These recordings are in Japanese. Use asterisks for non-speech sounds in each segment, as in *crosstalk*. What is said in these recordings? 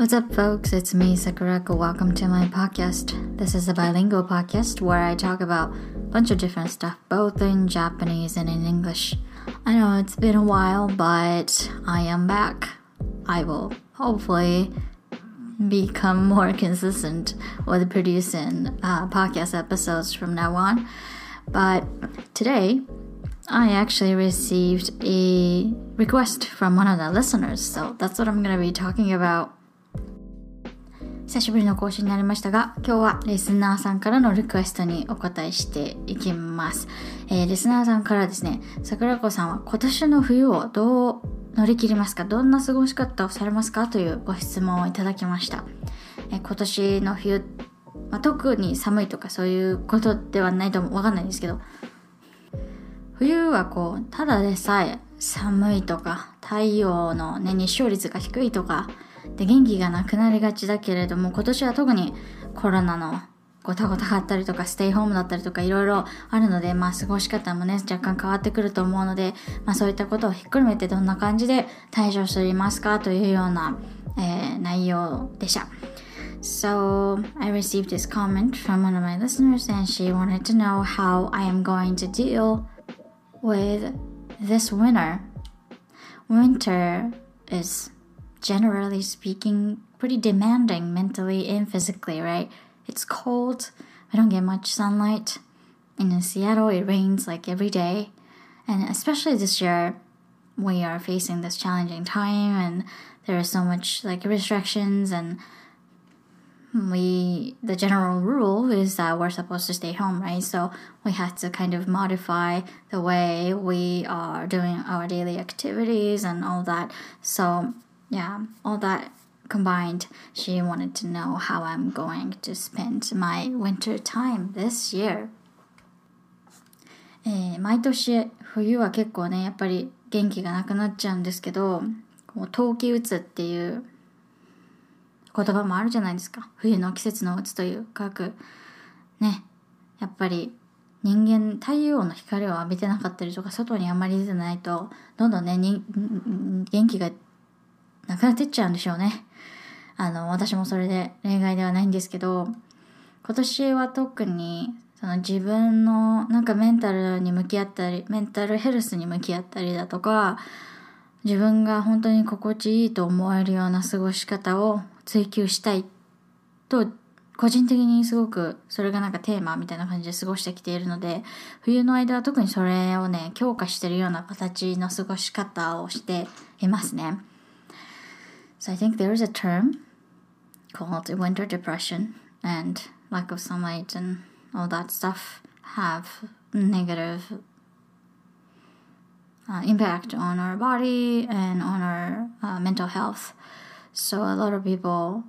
What's up, folks? It's me, Sakurako. Welcome to my podcast. This is a bilingual podcast where I talk about a bunch of different stuff, both in Japanese and in English. I know it's been a while, but I am back. I will hopefully become more consistent with producing uh, podcast episodes from now on. But today, I actually received a request from one of the listeners, so that's what I'm going to be talking about. 久しぶりの更新になりましたが、今日はリスナーさんからのリクエストにお答えしていきます。えー、リスナーさんからですね、桜子さんは今年の冬をどう乗り切りますか？どんな過ごし方をされますか？というご質問をいただきました。えー、今年の冬、まあ、特に寒いとかそういうことではないとわかんないんですけど、冬はこう、ただでさえ寒いとか、太陽のね、日照率が低いとか、で、元気がなくなりがちだけれども、今年は特にコロナのごたごたがあったりとか、ステイホームだったりとか、いろいろあるので、まあ、過ごし方もね、若干変わってくると思うので、まあ、そういったことをひっくるめてどんな感じで対処していますかというような、えー、内容でした。So, I received this comment from one of my listeners, and she wanted to know how I am going to deal with this winter. Winter is generally speaking, pretty demanding mentally and physically, right? It's cold, we don't get much sunlight. And in Seattle, it rains like every day. And especially this year, we are facing this challenging time and there is so much like restrictions and we the general rule is that we're supposed to stay home right so we had to kind of modify the way we are doing our daily activities and all that so yeah, all that combined, she wanted to know how I'm going to spend my winter time this year. えー、毎年冬は結構ねやっぱり元気がなくなっちゃうんですけどこう冬季うつっていう言葉もあるじゃないですか冬の季節のうつというかくねやっぱり人間太陽の光を浴びてなかったりとか外にあまり出てないとどんどんね元気がなくなってっちゃうんでしょうね。あの、私もそれで例外ではないんですけど、今年は特にその自分のなんかメンタルに向き合ったり、メンタルヘルスに向き合ったりだとか、自分が本当に心地いいと思えるような過ごし方を追求したいと、個人的にすごくそれがなんかテーマみたいな感じで過ごしてきているので、冬の間は特にそれをね、強化してるような形の過ごし方をしていますね。So I think there is a term called winter depression and lack of sunlight and all that stuff have negative uh, impact on our body and on our uh, mental health. So a lot of people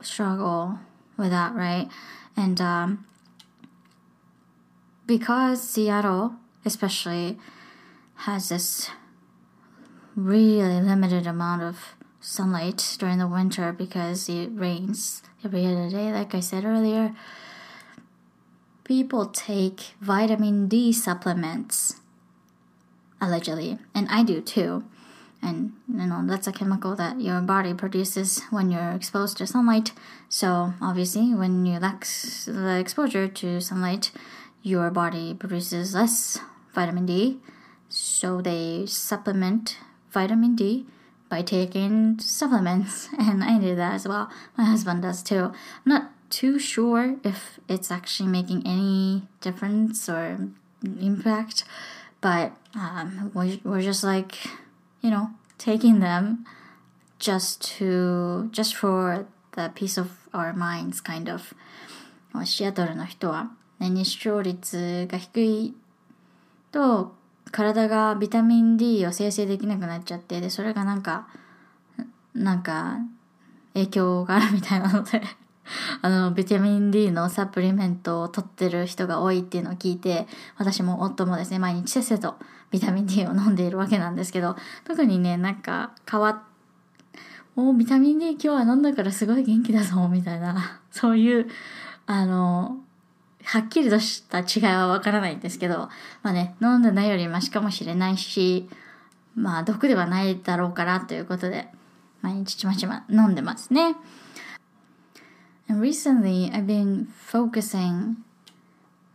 struggle with that, right? And um, because Seattle, especially, has this really limited amount of sunlight during the winter because it rains every other day, like I said earlier. People take vitamin D supplements, allegedly, and I do too. And you know, that's a chemical that your body produces when you're exposed to sunlight. So, obviously, when you lack the exposure to sunlight, your body produces less vitamin D. So, they supplement vitamin D by taking supplements, *laughs* and I do that as well. My husband does too. I'm not too sure if it's actually making any difference or impact, but um, we're, we're just like, you know, taking them just to just for the peace of our minds, kind of. シアトルの人は、ね、日照率が低いと 体がビタミン D を生成できなくなっちゃってでそれがなんかなんか影響があるみたいなので *laughs* あのビタミン D のサプリメントを取ってる人が多いっていうのを聞いて私も夫もですね毎日せっせとビタミン D を飲んでいるわけなんですけど特にねなんか変わっおビタミン D 今日は飲んだからすごい元気だぞみたいなそういうあのはっきりとした違いはわからないんですけど、まあね、飲んでないよりマシかもしれないし、まあ毒ではないだろうからということで、毎日ちまちま飲んでますね。And recently I've been focusing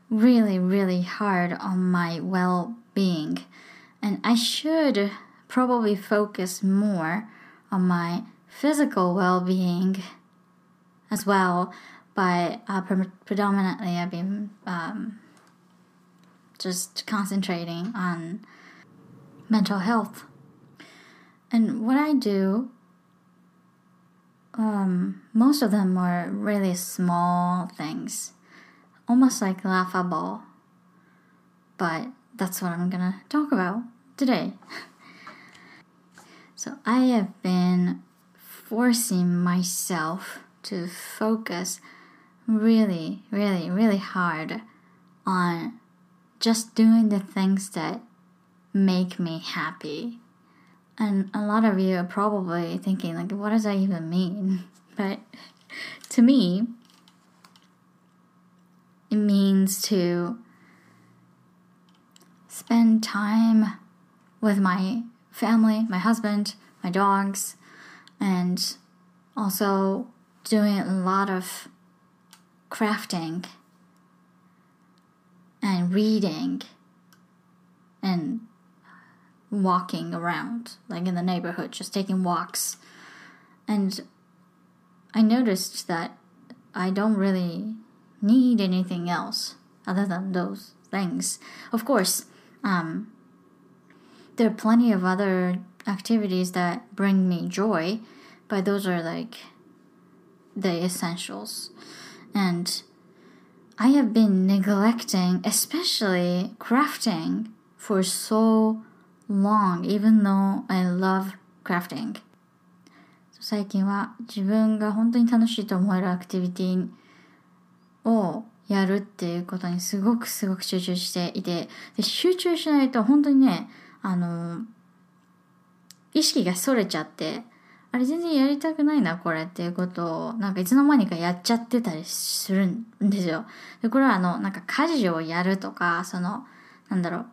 really, really hard on my well being. And I should probably focus more on my physical well being as well. But uh, pre- predominantly, I've been um, just concentrating on mental health. And what I do, um, most of them are really small things, almost like laughable. But that's what I'm gonna talk about today. *laughs* so I have been forcing myself to focus really, really, really hard on just doing the things that make me happy. And a lot of you are probably thinking, like, what does that even mean? *laughs* But to me, it means to spend time with my family, my husband, my dogs, and also doing a lot of crafting and reading and walking around, like in the neighborhood, just taking walks. And I noticed that I don't really need anything else other than those things. Of course, um, there are plenty of other activities that bring me joy, but those are like the essentials. And I have been neglecting, especially crafting, for so long, even though I love crafting. 最近は自分が本当に楽しいと思えるアクティビティをやるっていうことにすごくすごく集中していて、で集中しないと本当にね、あの、意識がそれちゃって、あれ全然やりたくないな、これっていうことを、なんかいつの間にかやっちゃってたりするんですよ。で、これはあの、なんか家事をやるとか、その、なんだろ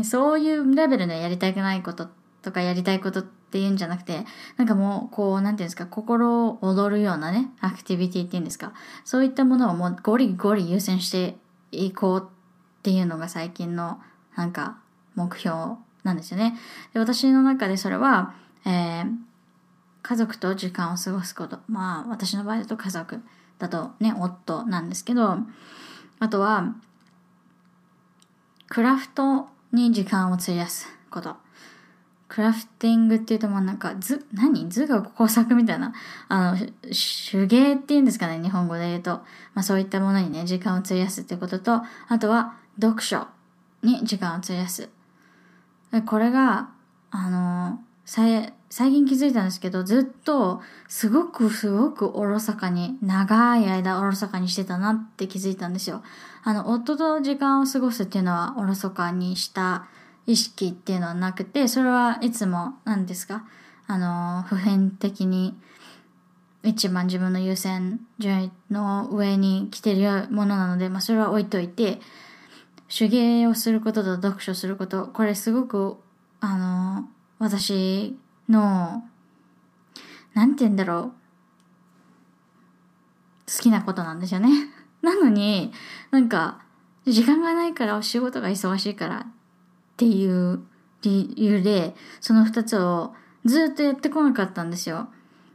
う、*laughs* そういうレベルでやりたくないこととかやりたいことっていうんじゃなくて、なんかもう、こう、なんていうんですか、心を踊るようなね、アクティビティっていうんですか、そういったものをもうゴリゴリ優先していこうっていうのが最近の、なんか、目標なんですよね。で私の中でそれは、えー、家族と時間を過ごすこと。まあ、私の場合だと家族だとね、夫なんですけど、あとは、クラフトに時間を費やすこと。クラフティングっていうともうなんか図、何？図が工作みたいな、あの、手芸っていうんですかね、日本語で言うと。まあそういったものにね、時間を費やすってことと、あとは読書に時間を費やす。これが、あの、最近気づいたんですけど、ずっとすごくすごくおろそかに、長い間おろそかにしてたなって気づいたんですよ。あの、夫と時間を過ごすっていうのはおろそかにした意識っていうのはなくて、それはいつも何ですか？あの、普遍的に一番自分の優先順位の上に来てるものなので、まあそれは置いといて、手芸をすることと読書すること、これすごく、あの、私の、なんて言うんだろう。好きなことなんですよね。*laughs* なのに、なんか、時間がないからお、仕事が忙しいからっていう理由で、その二つをずっとやってこなかったんですよ。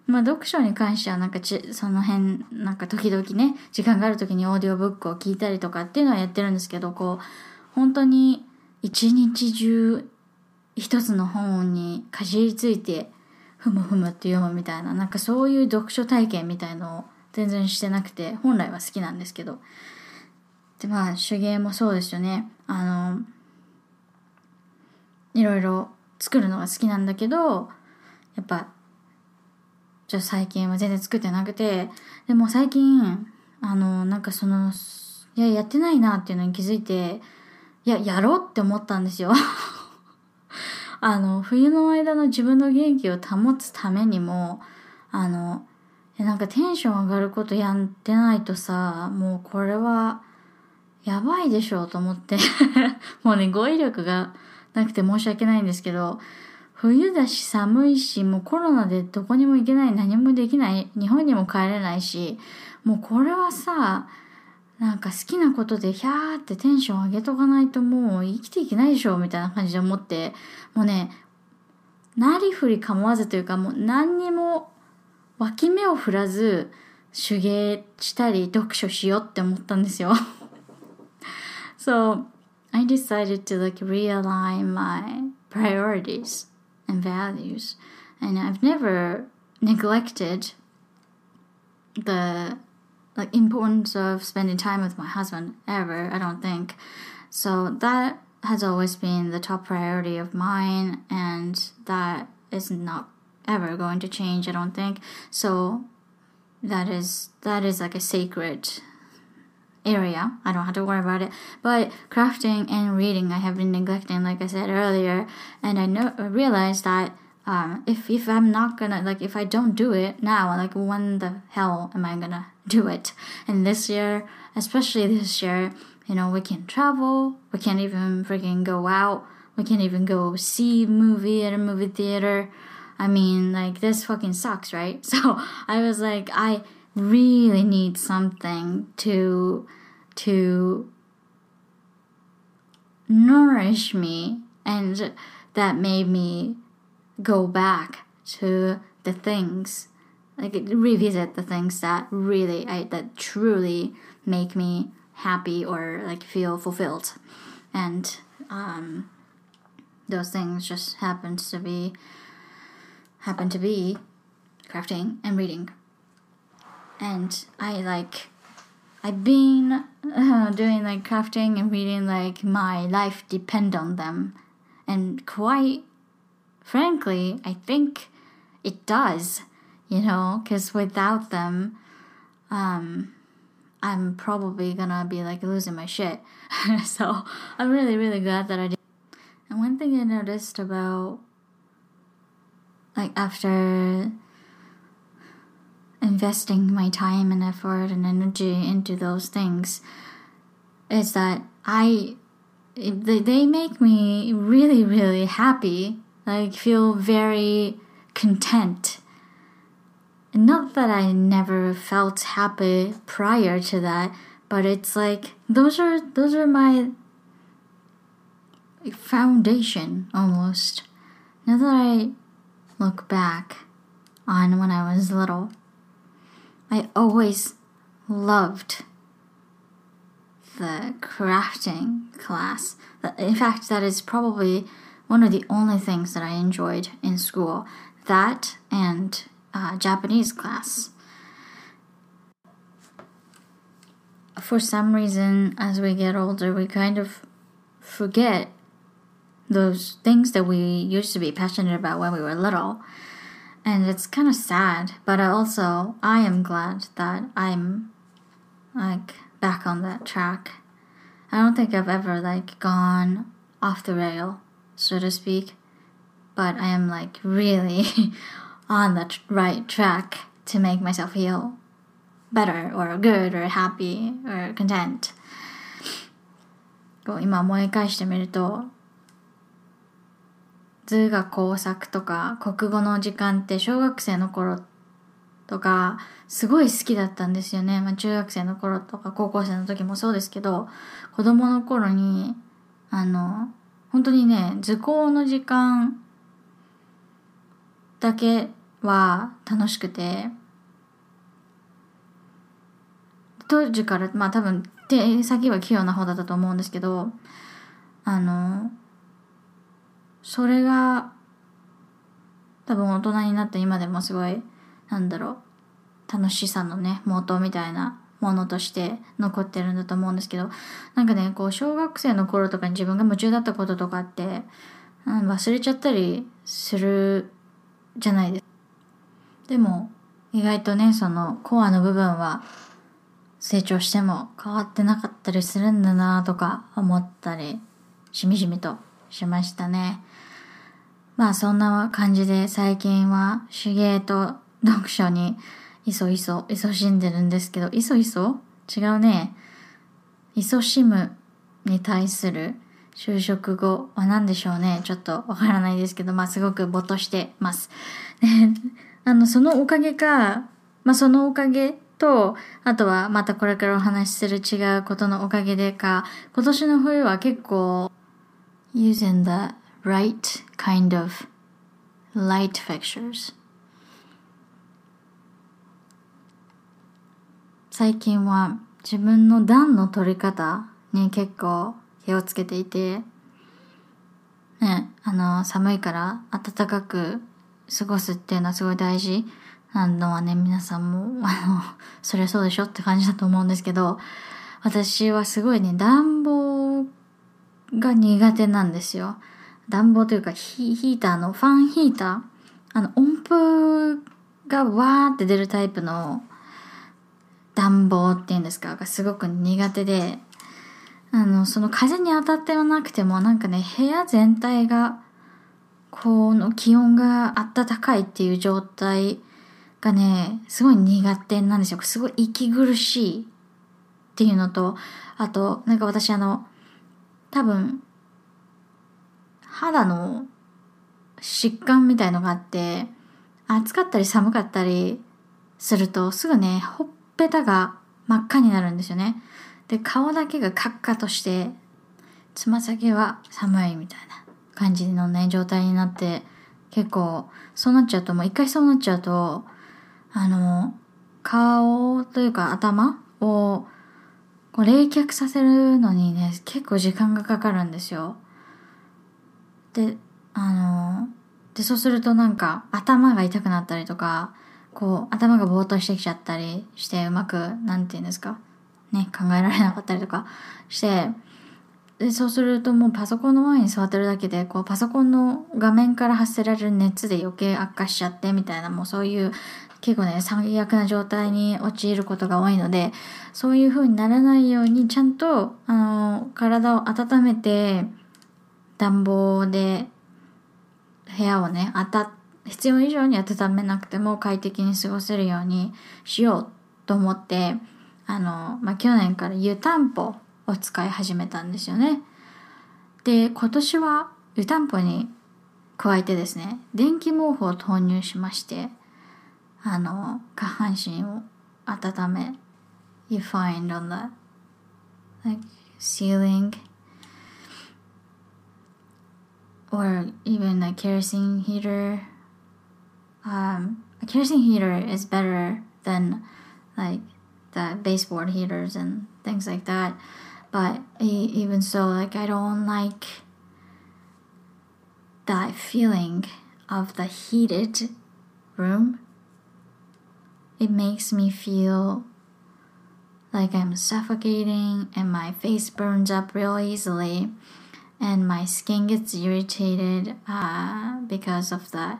まあ、読書に関してはなんかち、その辺、なんか時々ね、時間がある時にオーディオブックを聞いたりとかっていうのはやってるんですけど、こう、本当に一日中一つの本にかじりついて、ふむふむって読むみたいな、なんかそういう読書体験みたいのを全然してなくて、本来は好きなんですけど。で、まあ、手芸もそうですよね。あの、いろいろ作るのが好きなんだけど、やっぱ、ちょ最近は全然作ってなくて、でも最近、あの、なんかその、いや、やってないなっていうのに気づいて、いや、やろうって思ったんですよ。あの、冬の間の自分の元気を保つためにも、あの、なんかテンション上がることやってないとさ、もうこれは、やばいでしょうと思って。*laughs* もうね、語彙力がなくて申し訳ないんですけど、冬だし寒いし、もうコロナでどこにも行けない、何もできない、日本にも帰れないし、もうこれはさ、なんか好きなことでヒャーってテンション上げとかないともう生きていけないでしょみたいな感じで思って、もうね、なりふり構わずというかもう何にも脇目を振らず手芸したり読書しようって思ったんですよ。*laughs* so, I decided to like realign my priorities and values. And I've never neglected the like importance of spending time with my husband ever, I don't think. So that has always been the top priority of mine and that is not ever going to change, I don't think. So that is that is like a sacred area. I don't have to worry about it. But crafting and reading, I have been neglecting, like I said earlier, and I know I realized that um, if if I'm not gonna like if I don't do it now, like when the hell am I gonna do it? And this year, especially this year, you know, we can't travel, we can't even freaking go out, we can't even go see movie at a movie theater. I mean, like this fucking sucks, right? *laughs* So I was like, I really need something to to nourish me and that made me go back to the things like revisit the things that really I, that truly make me happy or like feel fulfilled. And um, those things just happens to be happen to be crafting and reading. And I like I've been uh, *laughs* doing like crafting and reading like my life depend on them. And quite frankly I think it does you know because without them um I'm probably gonna be like losing my shit. *laughs* So I'm really really glad that I did. And one thing I noticed about like after investing my time and effort and energy into those things is that I they, they make me really really happy like feel very content not that I never felt happy prior to that but it's like those are those are my foundation almost now that I look back on when I was little I always loved the crafting class. In fact, that is probably one of the only things that I enjoyed in school. That and Japanese class. For some reason, as we get older, we kind of forget those things that we used to be passionate about when we were little and it's kind of sad but also i am glad that i'm like back on that track i don't think i've ever like gone off the rail so to speak but i am like really *laughs* on the right track to make myself feel better or good or happy or content 今思い返してみると図画工作とか国語の時間って小学生の頃とかすごい好きだったんですよね。まあ、中学生の頃とか高校生の時もそうですけど子供の頃にあの本当にね図工の時間だけは楽しくて。当時からまあ多分手先は器用な方だったと思うんですけどあのそれが多分大人になって今でもすごいなんだろう楽しさのね元みたいなものとして残ってるんだと思うんですけどなんかねこう小学生の頃とかに自分が夢中だったこととかって、うん、忘れちゃったりするじゃないですか。でも意外とねそのコアの部分は成長しても変わってなかったりするんだなとか思ったりしみじみとしましたね。まあそんな感じで最近は手芸と読書にいそいそ、いそしんでるんですけど、いそいそ？違うね。いそしむに対する就職後は何でしょうね。ちょっとわからないですけど、まあすごくぼっとしてます。あの、そのおかげか、まあそのおかげと、あとはまたこれからお話しする違うことのおかげでか、今年の冬は結構 using the right kind of light fixtures 最近は自分の暖の取り方に結構気をつけていて、ね、あの、寒いから暖かく過ごすっていうのはすごい大事。なのはね、皆さんも、*laughs* あの、そりゃそうでしょって感じだと思うんですけど、私はすごいね、暖房が苦手なんですよ。暖房というかヒーターの、ファンヒーター。あの、音符がわーって出るタイプの暖房っていうんですか？がすごく苦手で、あの、その風に当たってはなくてもなんかね、部屋全体が、この気温が暖かいっていう状態がね、すごい苦手なんですよ。すごい息苦しいっていうのと、あと、なんか私あの、多分、肌の疾患みたいのがあって、暑かったり寒かったりすると、すぐね、ほっぺたが真っ赤になるんですよね。で、顔だけがカッカとして、つま先は寒いみたいな感じのね、状態になって、結構、そうなっちゃうと、もう一回そうなっちゃうと、あの、顔というか頭をこう冷却させるのにね、結構時間がかかるんですよ。で、あの、で、そうするとなんか頭が痛くなったりとか、こう頭がぼーっとしてきちゃったりしてうまく、なんて言うんですか、ね、考えられなかったりとかして、で、そうするともうパソコンの前に座ってるだけで、こうパソコンの画面から発せられる熱で余計悪化しちゃってみたいな、もうそういう結構ね、最悪な状態に陥ることが多いので、そういう風にならないように、ちゃんと、あの、体を温めて、暖房で部屋をね、あた、必要以上に温めなくても快適に過ごせるようにしようと思って、あの、まあ、去年から湯たんぽを使い始めたんですよね。で、今年は湯たんぽに加えてですね、電気毛布を投入しまして、あの、下半身を温め、you find on the like ceiling or even a kerosene heater. Um, a kerosene heater is better than like the baseboard heaters and things like that. But even so, like I don't like that feeling of the heated room. It makes me feel like I'm suffocating and my face burns up real easily and my skin gets irritated uh, because of the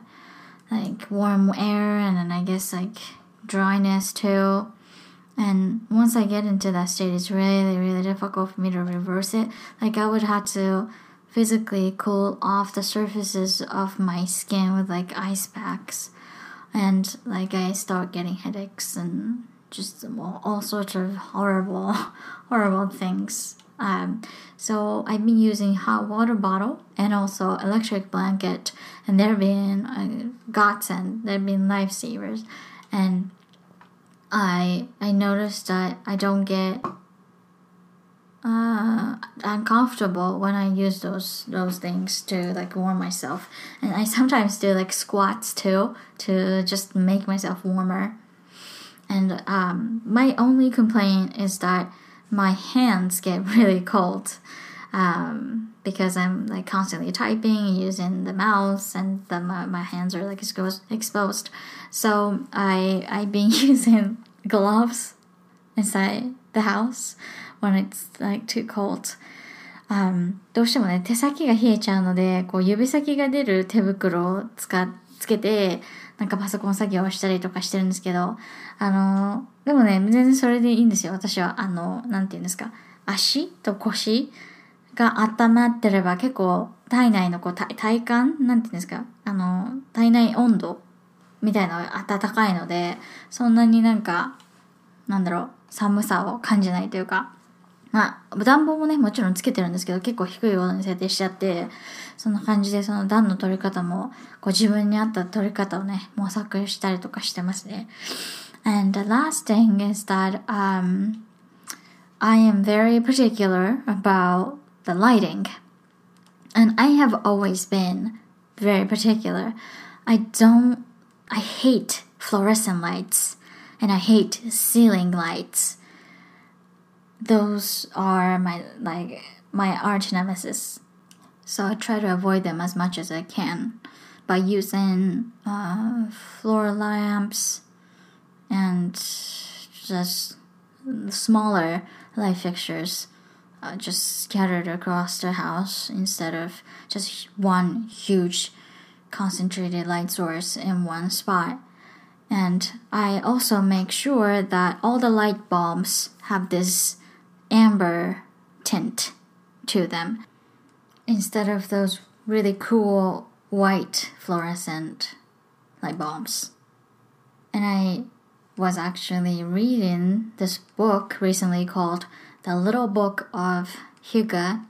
like warm air and then I guess like dryness too. And once I get into that state, it's really, really difficult for me to reverse it. Like I would have to physically cool off the surfaces of my skin with like ice packs. And like I start getting headaches and just all sorts of horrible, *laughs* horrible things. Um, so I've been using hot water bottle and also electric blanket, and they've been uh, godsend. They've been lifesavers, and I I noticed that I don't get uh, uncomfortable when I use those those things to like warm myself, and I sometimes do like squats too to just make myself warmer. And um, my only complaint is that my hands get *laughs* really cold um, because I'm like constantly typing using the mouse and the, my, my hands are like exposed. So I I've been using gloves inside the house when it's like too cold. Um, どうしてもね、手先が冷えちゃうので、こう指先が出る手袋を使っつけて、なんかパソコン作業をしたりとかしてるんですけど、あの、でもね、全然それでいいんですよ。私は、あの、なんて言うんですか。足と腰が温まってれば結構体内のこう体体感？なんて言うんですか？あの、体内温度みたいなのが暖かいので、そんなになんか、なんだろう、寒さを感じないというか、まあ、暖房もね、もちろんつけてるんですけど、結構低い温度に設定しちゃって、そんな感じで、その暖の取り方も、こう自分に合った取り方をね、模索したりとかしてますね。And the last thing is that, um, I am very particular about the lighting. And I have always been very particular. I don't, I hate fluorescent lights and I hate ceiling lights. Those are my, like, my arch nemesis. So I try to avoid them as much as I can by using uh, floor lamps and just smaller light fixtures uh, just scattered across the house instead of just one huge concentrated light source in one spot. And I also make sure that all the light bulbs have this amber tint to them instead of those really cool white fluorescent light bulbs. And I was actually reading this book recently called The Little Book of Hygge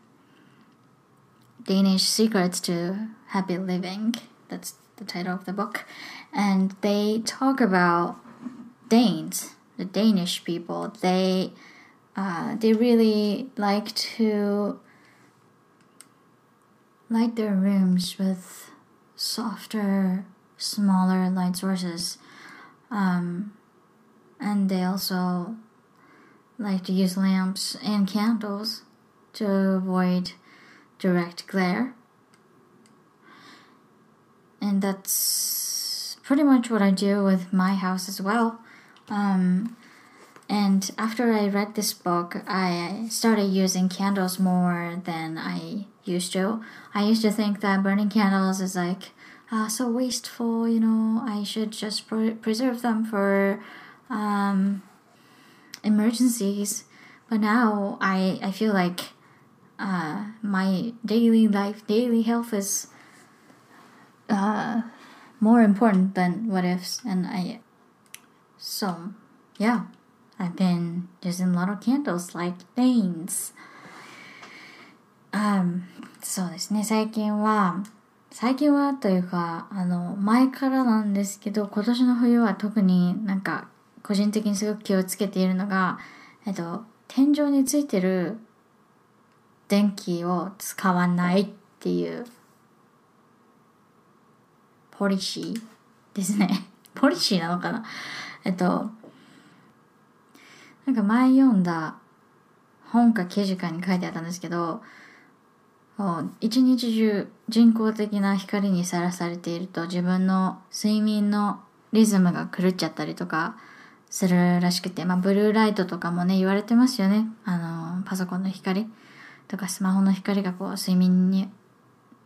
Danish Secrets to Happy Living. That's the title of the book. And they talk about Danes, the Danish people. They uh, they really like to light their rooms with softer, smaller light sources. Um, and they also like to use lamps and candles to avoid direct glare. And that's pretty much what I do with my house as well. Um, and after I read this book, I started using candles more than I used to. I used to think that burning candles is like uh, so wasteful, you know, I should just pre- preserve them for um, emergencies. But now I, I feel like uh, my daily life, daily health is uh, more important than what ifs. And I, so yeah, I've been using a lot of candles like Danes. Um, そうですね、最近は、最近はというか、あの、前からなんですけど、今年の冬は特になんか 個人的にすごく気をつけているのが、えっと、天井についてる電気を使わないっていうポリシーですね。*laughs* ポリシーなのかな？えっと、なんか前読んだ本か記事かに書いてあったんですけど、一日中人工的な光にさらされていると自分の睡眠のリズムが狂っちゃったりとかするらしくて、まあ、ブルーライトとかもね、言われてますよね。あの、パソコンの光とかスマホの光がこう、睡眠に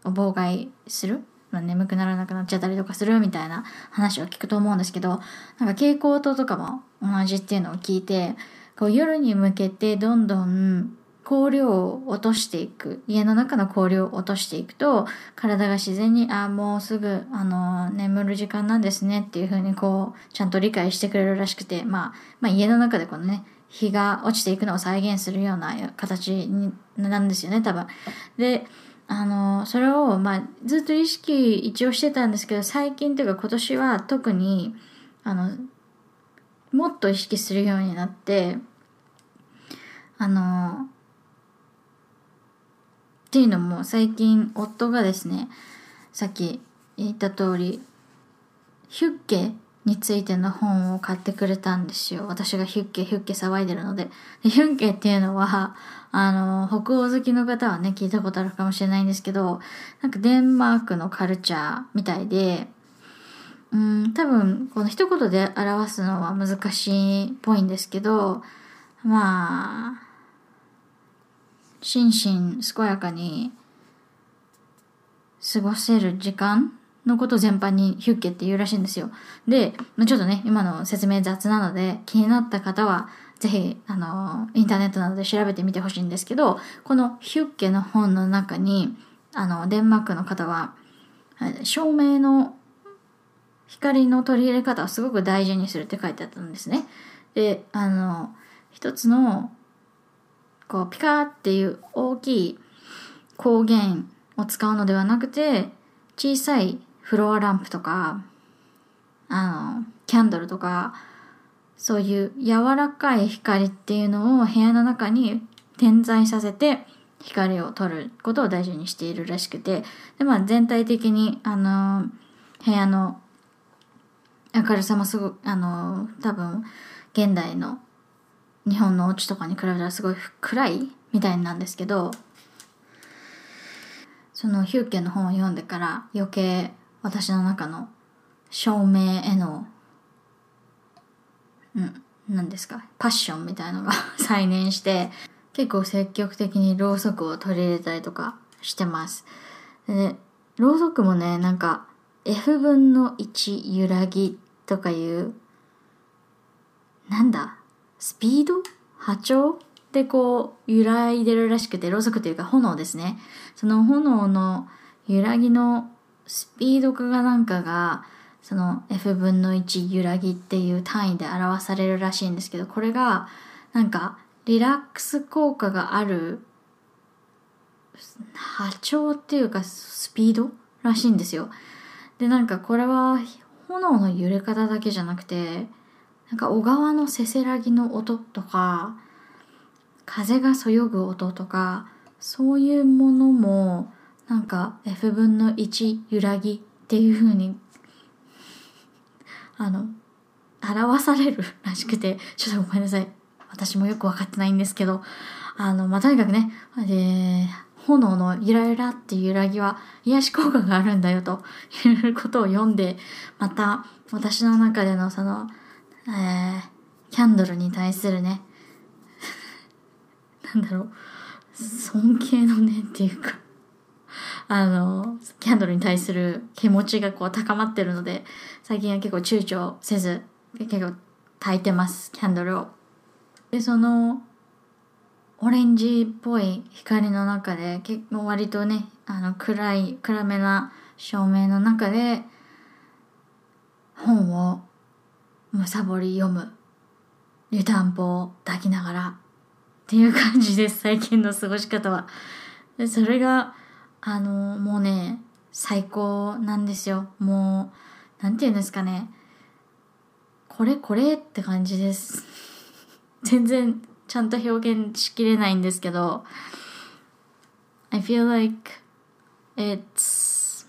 妨害する。まあ、眠くならなくなっちゃったりとかするみたいな話を聞くと思うんですけど、なんか蛍光灯とかも同じっていうのを聞いて、こう夜に向けてどんどん香料を落としていく家の中の香料を落としていくと体が自然にあもうすぐあの眠る時間なんですねっていう風にこうちゃんと理解してくれるらしくて、まあ、まあ家の中でこのね日が落ちていくのを再現するような形になんですよね多分。であのそれを、まあ、ずっと意識一応してたんですけど最近というか今年は特にあのもっと意識するようになってあのっていうのも最近夫がですねさっき言った通りヒュッケについての本を買ってくれたんですよ。私がヒュッケヒュッケ騒いでるので。でヒュッケっていうのはあの北欧好きの方はね聞いたことあるかもしれないんですけどなんかデンマークのカルチャーみたいでうん多分この一言で表すのは難しいっぽいんですけどまあ心身健やかに過ごせる時間のこと全般にヒュッケって言うらしいんですよ。で、ちょっとね、今の説明雑なので、気になった方は、ぜひ、あの、インターネットなどで調べてみてほしいんですけど、このヒュッケの本の中に、あの、デンマークの方は、照明の光の取り入れ方をすごく大事にするって書いてあったんですね。で、あの、一つのこうピカーっていう大きい光源を使うのではなくて小さいフロアランプとかあのキャンドルとかそういう柔らかい光っていうのを部屋の中に点在させて光を取ることを大事にしているらしくてで、まあ、全体的にあの部屋の明るさもすごくあの多分現代の日本のお家とかに比べたらすごい暗いみたいなんですけどそのヒューケの本を読んでから余計私の中の照明へのうん何ですかパッションみたいのが *laughs* 再燃して結構積極的にろうそくを取り入れたりとかしてます。でろうそくもねなんか F 分の1揺らぎとかいうなんだスピード？波長？でこう揺らいでるらしくてろうそくというか炎ですね。その炎の揺らぎのスピード化がなんかがその F 分の1揺らぎっていう単位で表されるらしいんですけどこれがなんかリラックス効果がある波長っていうかスピードらしいんですよ。でなんかこれは炎の揺れ方だけじゃなくてなんか小川のせせらぎの音とか風がそよぐ音とかそういうものもなんか F 分の1揺らぎっていう風に *laughs* あの表されるらしくてちょっとごめんなさい。私もよく分かってないんですけどあのまあとにかくね、えー、炎のゆらゆらっていう揺らぎは癒し効果があるんだよということを読んでまた私の中でのその、えー、キャンドルに対するね。*laughs* なんだろう。尊敬の念っていうか。あのキャンドルに対する気持ちがこう高まってるので最近は結構躊躇せず結構焚いてます。キャンドルを。でそのオレンジっぽい光の中で結構割とねあの暗い暗めな照明の中で本をむさぼり読む。湯たんぽを抱きながらっていう感じです最近の過ごし方は。でそれがあのもうね最高なんですよ。もうなんて言うんですかね。これこれって感じです。*laughs* 全然ちゃんと表現しきれないんですけど。I feel like it's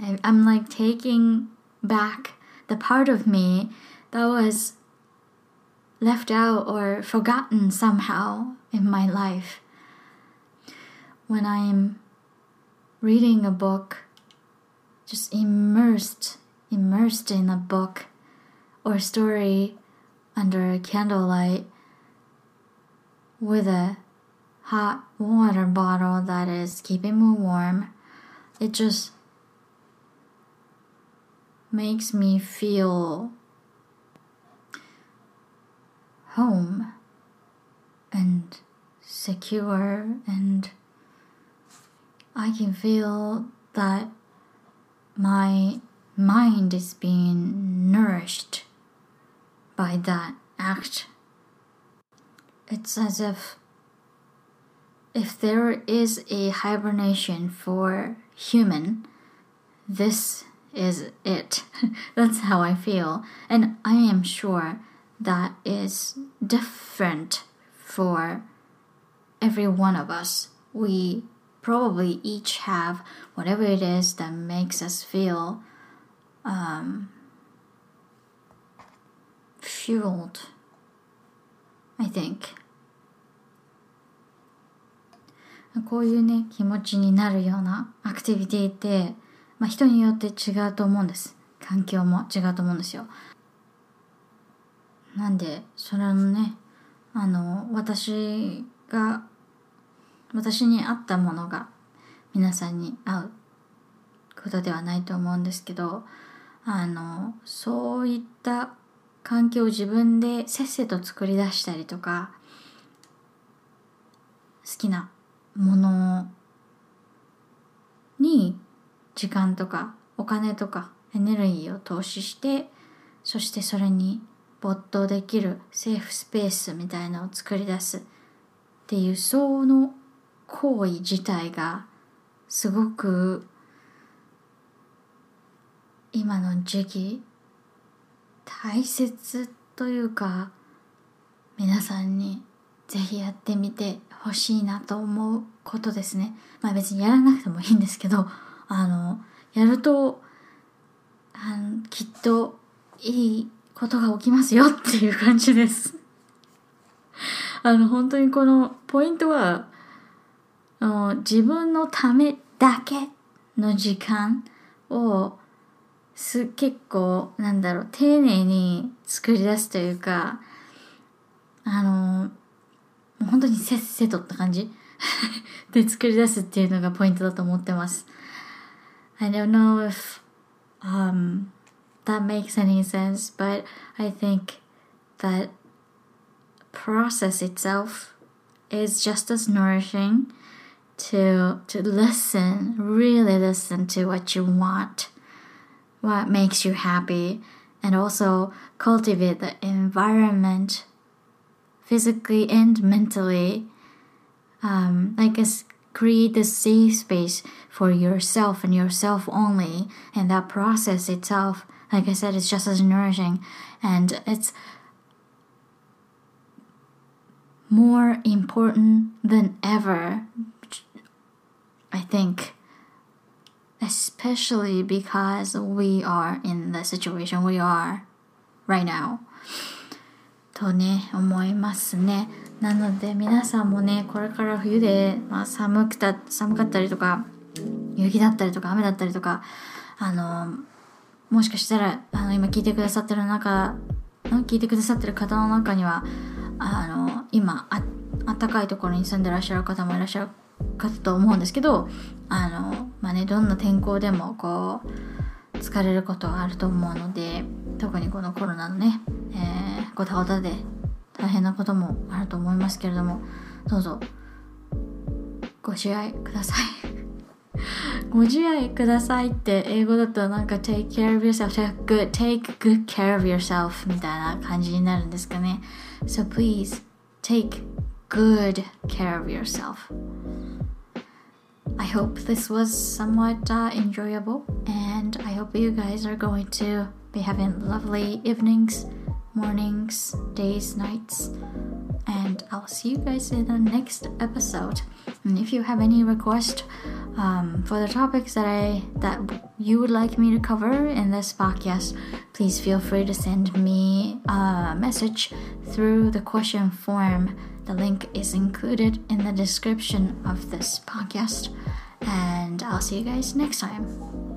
I'm like taking back the part of me that was left out or forgotten somehow in my life when I'm reading a book, just immersed, immersed in a book or story under a candlelight with a hot water bottle that is keeping me warm. It just makes me feel home and secure and I can feel that my mind is being nourished by that act. It's as if if there is a hibernation for human, this is it. *laughs* That's how I feel. And I am sure that is different for every one of us. We probably each have whatever it is that makes us feel um, fueled, I think. こういうね気持ちになるようなアクティビティって、 まあ、人によって違うと思うんです。環境も違うと思うんですよ。なんでそれのねあの私が私に合ったものが皆さんに合うことではないと思うんですけどあのそういった環境を自分でせっせと作り出したりとか好きなものに時間とかお金とかエネルギーを投資してそしてそれに没頭できるセーフスペースみたいのを作り出すっていうその行為自体がすごく今の時期大切というか皆さんにぜひやってみてほしいなと思うことですね。まあ別にやらなくてもいいんですけど、あの、やると、あのきっといいことが起きますよっていう感じです。*laughs* あの、本当にこのポイントは、あの自分のためだけの時間をす結構なんだろう丁寧に作り出すというかあの本当にせっせとった感じ *laughs* で作り出すっていうのがポイントだと思ってます。I don't know if um, that makes any sense, but I think that process itself is just as nourishing to to listen, really listen to what you want, what makes you happy, and also cultivate the environment physically and mentally. Um, like create a safe space for yourself and yourself only, and that process itself, like I said, is just as nourishing, and it's more important than ever. I think, especially because we are in the situation we are right now. とね、思いますね。 なので皆さんもね、これから冬で、まあ、寒くた寒かったりとか、雪だったりとか雨だったりとか、あの、もしかしたら、あの、今聞いてくださってる中、聞いてくださってる方の中には、あの今あったかいところに住んでらっしゃる方もいらっしゃるかと思うんですけどあの、まあね、どんな天候でもこう疲れることはあると思うので特にこのコロナのね、えー、ごたごたで大変なこともあると思いますけれどもどうぞご自愛くださいご自愛くださいって英語だとなんか take care of yourself take good, take good care of yourself みたいな感じになるんですかね So please take good care of yourself. I hope this was somewhat uh, enjoyable, and I hope you guys are going to be having lovely evenings, mornings, days, nights, and I'll see you guys in the next episode. And if you have any request um, for the topics that I that you would like me to cover in this podcast, please feel free to send me a message through the question form. The link is included in the description of this podcast. And I'll see you guys next time.